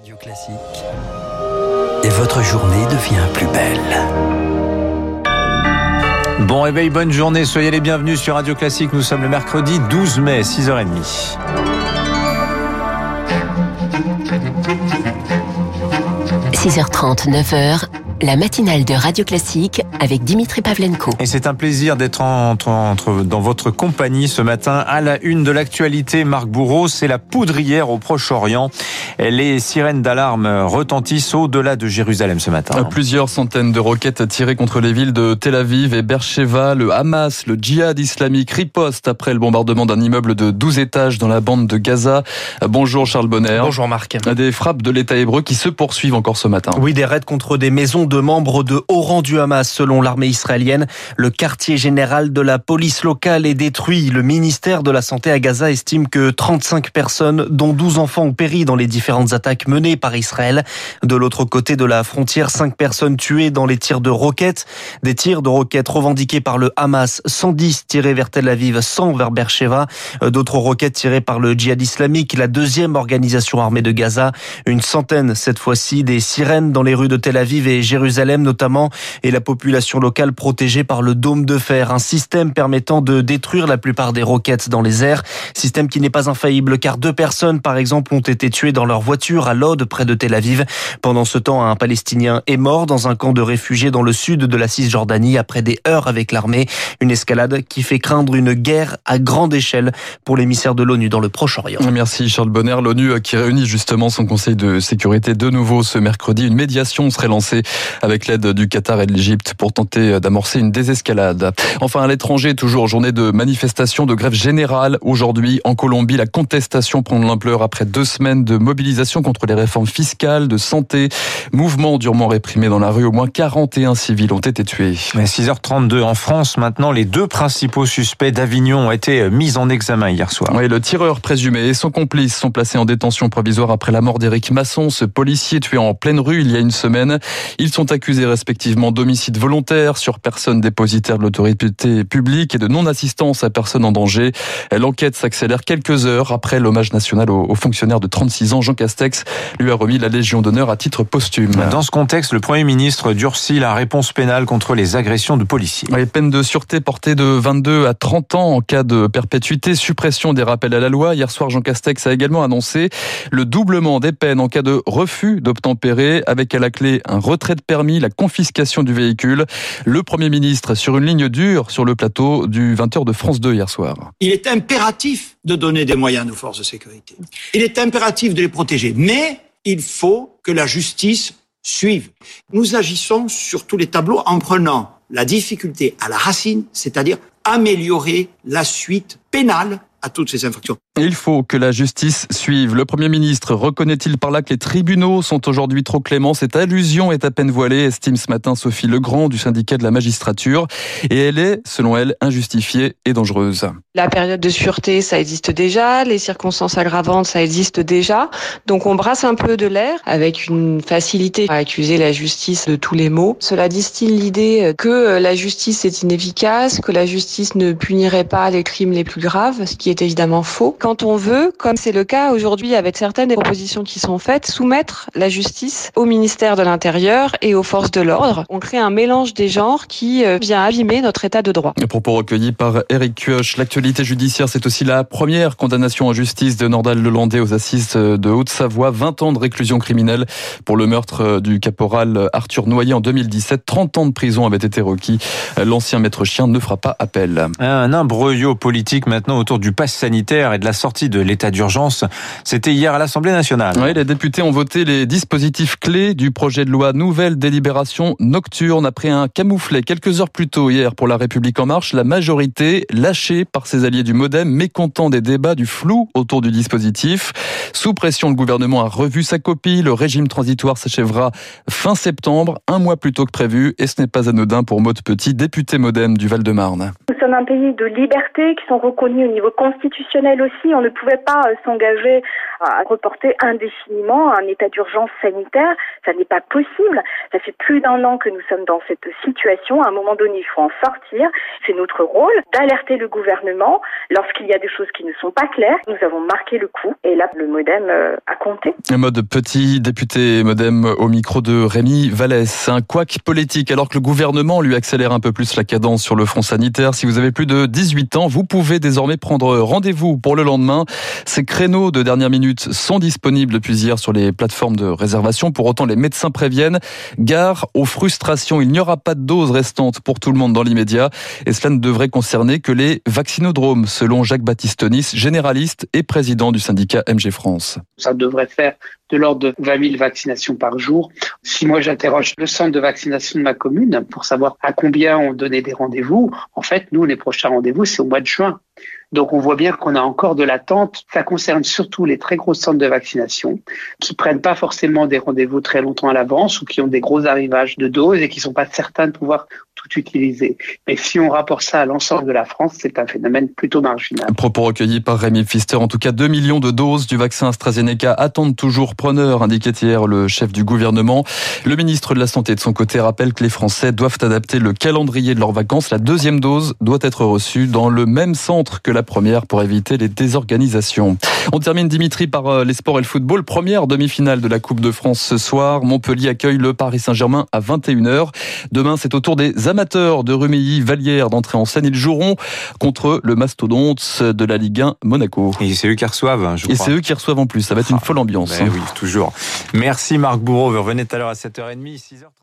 Radio Classique. Et votre journée devient plus belle. Bon réveil, bonne journée, soyez les bienvenus sur Radio Classique. Nous sommes le mercredi 12 mai, 6h30. 6h30, 9h, la matinale de Radio Classique avec Dimitri Pavlenko. Et c'est un plaisir d'être entre, entre, dans votre compagnie ce matin. À la une de l'actualité, Marc Bourreau, c'est la poudrière au Proche-Orient. Les sirènes d'alarme retentissent au-delà de Jérusalem ce matin. Plusieurs centaines de roquettes tirées contre les villes de Tel Aviv et Beersheba. Le Hamas, le djihad islamique riposte après le bombardement d'un immeuble de 12 étages dans la bande de Gaza. Bonjour Charles Bonner. Bonjour Marc. Des frappes de l'État hébreu qui se poursuivent encore ce matin. Oui, des raids contre des maisons de membres de haut rang du Hamas selon l'armée israélienne. Le quartier général de la police locale est détruit. Le ministère de la Santé à Gaza estime que 35 personnes, dont 12 enfants, ont péri dans les différentes attaques menées par Israël. De l'autre côté de la frontière, 5 personnes tuées dans les tirs de roquettes. Des tirs de roquettes revendiqués par le Hamas, 110 tirés vers Tel Aviv, 100 vers Beersheba. D'autres roquettes tirées par le djihad islamique, la deuxième organisation armée de Gaza. Une centaine cette fois-ci des sirènes dans les rues de Tel Aviv et Jérusalem Jérusalem notamment, et la population locale protégée par le dôme de fer, un système permettant de détruire la plupart des roquettes dans les airs, système qui n'est pas infaillible car deux personnes par exemple ont été tuées dans leur voiture à Lod près de Tel Aviv. Pendant ce temps, un Palestinien est mort dans un camp de réfugiés dans le sud de la Cisjordanie après des heures avec l'armée, une escalade qui fait craindre une guerre à grande échelle pour l'émissaire de l'ONU dans le Proche-Orient. Merci Charles Bonner, l'ONU qui réunit justement son conseil de sécurité de nouveau ce mercredi. Une médiation serait lancée avec l'aide du Qatar et de l'Égypte pour tenter d'amorcer une désescalade. Enfin, à l'étranger, toujours journée de manifestation, de grève générale. Aujourd'hui, en Colombie, la contestation prend de l'ampleur après deux semaines de mobilisation contre les réformes fiscales, de santé. Mouvement durement réprimé dans la rue. Au moins 41 civils ont été tués. 6h32 en France. Maintenant, les deux principaux suspects d'Avignon ont été mis en examen hier soir. Oui, le tireur présumé et son complice sont placés en détention provisoire après la mort d'Éric Masson, ce policier tué en pleine rue il y a une semaine. Ils sont accusés respectivement d'homicide volontaire sur personne dépositaire de l'autorité publique et de non-assistance à personne en danger. L'enquête s'accélère quelques heures après l'hommage national au fonctionnaire de 36 ans, Jean Castex, lui a remis la Légion d'honneur à titre posthume. Dans ce contexte, le Premier ministre durcit la réponse pénale contre les agressions de policiers. Les peines de sûreté portées de 22 à 30 ans en cas de perpétuité, suppression des rappels à la loi. Hier soir, Jean Castex a également annoncé le doublement des peines en cas de refus d'obtempérer, avec à la clé un retrait de permis, la confiscation du véhicule? Le Premier ministre sur une ligne dure sur le plateau du 20h de France 2 hier soir. Il est impératif de donner des moyens nos forces de sécurité. Il est impératif de les protéger. Mais il faut que la justice suive. Nous agissons sur tous les tableaux en prenant la difficulté à la racine, c'est-à-dire améliorer la suite pénale à toutes ces infractions. Il faut que la justice suive. Le Premier ministre reconnaît-il par là que les tribunaux sont aujourd'hui trop cléments? Cette allusion est à peine voilée, estime ce matin Sophie Legrand du syndicat de la magistrature. Et elle est, selon elle, injustifiée et dangereuse. La période de sûreté, ça existe déjà. Les circonstances aggravantes, ça existe déjà. Donc on brasse un peu de l'air avec une facilité à accuser la justice de tous les maux. Cela distille l'idée que la justice est inefficace, que la justice ne punirait pas les crimes les plus graves, ce qui est évidemment faux. On veut, comme c'est le cas aujourd'hui avec certaines des propositions qui sont faites, soumettre la justice au ministère de l'Intérieur et aux forces de l'ordre, on crée un mélange des genres qui vient abîmer notre état de droit. Les propos recueillis par Eric Kioch. L'actualité judiciaire, c'est aussi la première condamnation en justice de Nordal Lelandais aux assises de Haute-Savoie. 20 ans de réclusion criminelle pour le meurtre du caporal Arthur Noyer en 2017. 30 ans de prison avaient été requis. L'ancien maître chien ne fera pas appel. Un imbroglio politique maintenant autour du pass sanitaire et de la sortie de l'état d'urgence. C'était hier à l'Assemblée nationale. Oui, les députés ont voté les dispositifs clés du projet de loi nouvelle délibération nocturne après un camouflet quelques heures plus tôt hier pour la République en marche. La majorité lâchée par ses alliés du MoDem, mécontent des débats, du flou autour du dispositif. Sous pression, le gouvernement a revu sa copie. Le régime transitoire s'achèvera fin septembre, un mois plus tôt que prévu. Et ce n'est pas anodin pour Maud Petit, député MoDem du Val-de-Marne. Nous sommes un pays de liberté qui sont reconnus au niveau constitutionnel aussi si on ne pouvait pas s'engager à reporter indéfiniment un état d'urgence sanitaire, ça n'est pas possible. Ça fait plus d'un an que nous sommes dans cette situation. À un moment donné, il faut en sortir. C'est notre rôle d'alerter le gouvernement lorsqu'il y a des choses qui ne sont pas claires. Nous avons marqué le coup et là, le modem a compté. Mode petit député modem au micro de Rémi Vallès. Un couac politique alors que le gouvernement lui accélère un peu plus la cadence sur le front sanitaire. Si vous avez plus de 18 ans, vous pouvez désormais prendre rendez-vous pour le lendemain. Ces créneaux de dernière minute sont disponibles depuis hier sur les plateformes de réservation. Pour autant, les médecins préviennent, gare aux frustrations. Il n'y aura pas de doses restantes pour tout le monde dans l'immédiat. Et cela ne devrait concerner que les vaccinodromes, selon Jacques-Baptiste Nice, généraliste et président du syndicat MG France. Ça devrait faire de l'ordre de 20 000 vaccinations par jour. Si moi j'interroge le centre de vaccination de ma commune pour savoir à combien on donnait des rendez-vous, en fait, nous, les prochains rendez-vous, c'est au mois de juin. Donc on voit bien qu'on a encore de l'attente. Ça concerne surtout les très gros centres de vaccination qui prennent pas forcément des rendez-vous très longtemps à l'avance ou qui ont des gros arrivages de doses et qui sont pas certains de pouvoir tout utiliser. Mais si on rapporte ça à l'ensemble de la France, c'est un phénomène plutôt marginal. Propos recueillis par Rémi Pfister. En tout cas, 2 millions de doses du vaccin AstraZeneca attendent toujours preneur, indiquait hier le chef du gouvernement. Le ministre de la Santé, de son côté, rappelle que les Français doivent adapter le calendrier de leurs vacances. La deuxième dose doit être reçue dans le même centre que la première pour éviter les désorganisations. On termine, Dimitri, par euh, les sports et le football. Première demi-finale de la Coupe de France ce soir. Montpellier accueille le Paris Saint-Germain à 21h. Demain, c'est au tour des amateurs de Rumilly, Vallière d'entrer en scène. Ils joueront contre le mastodonte de la Ligue 1 Monaco. Et c'est eux qui reçoivent, hein, je crois. Et c'est eux qui reçoivent en plus. Ça va être une folle ambiance. Ben oui, toujours. Merci Marc Bourreau. Vous revenez tout à l'heure à 7h30, 6h30.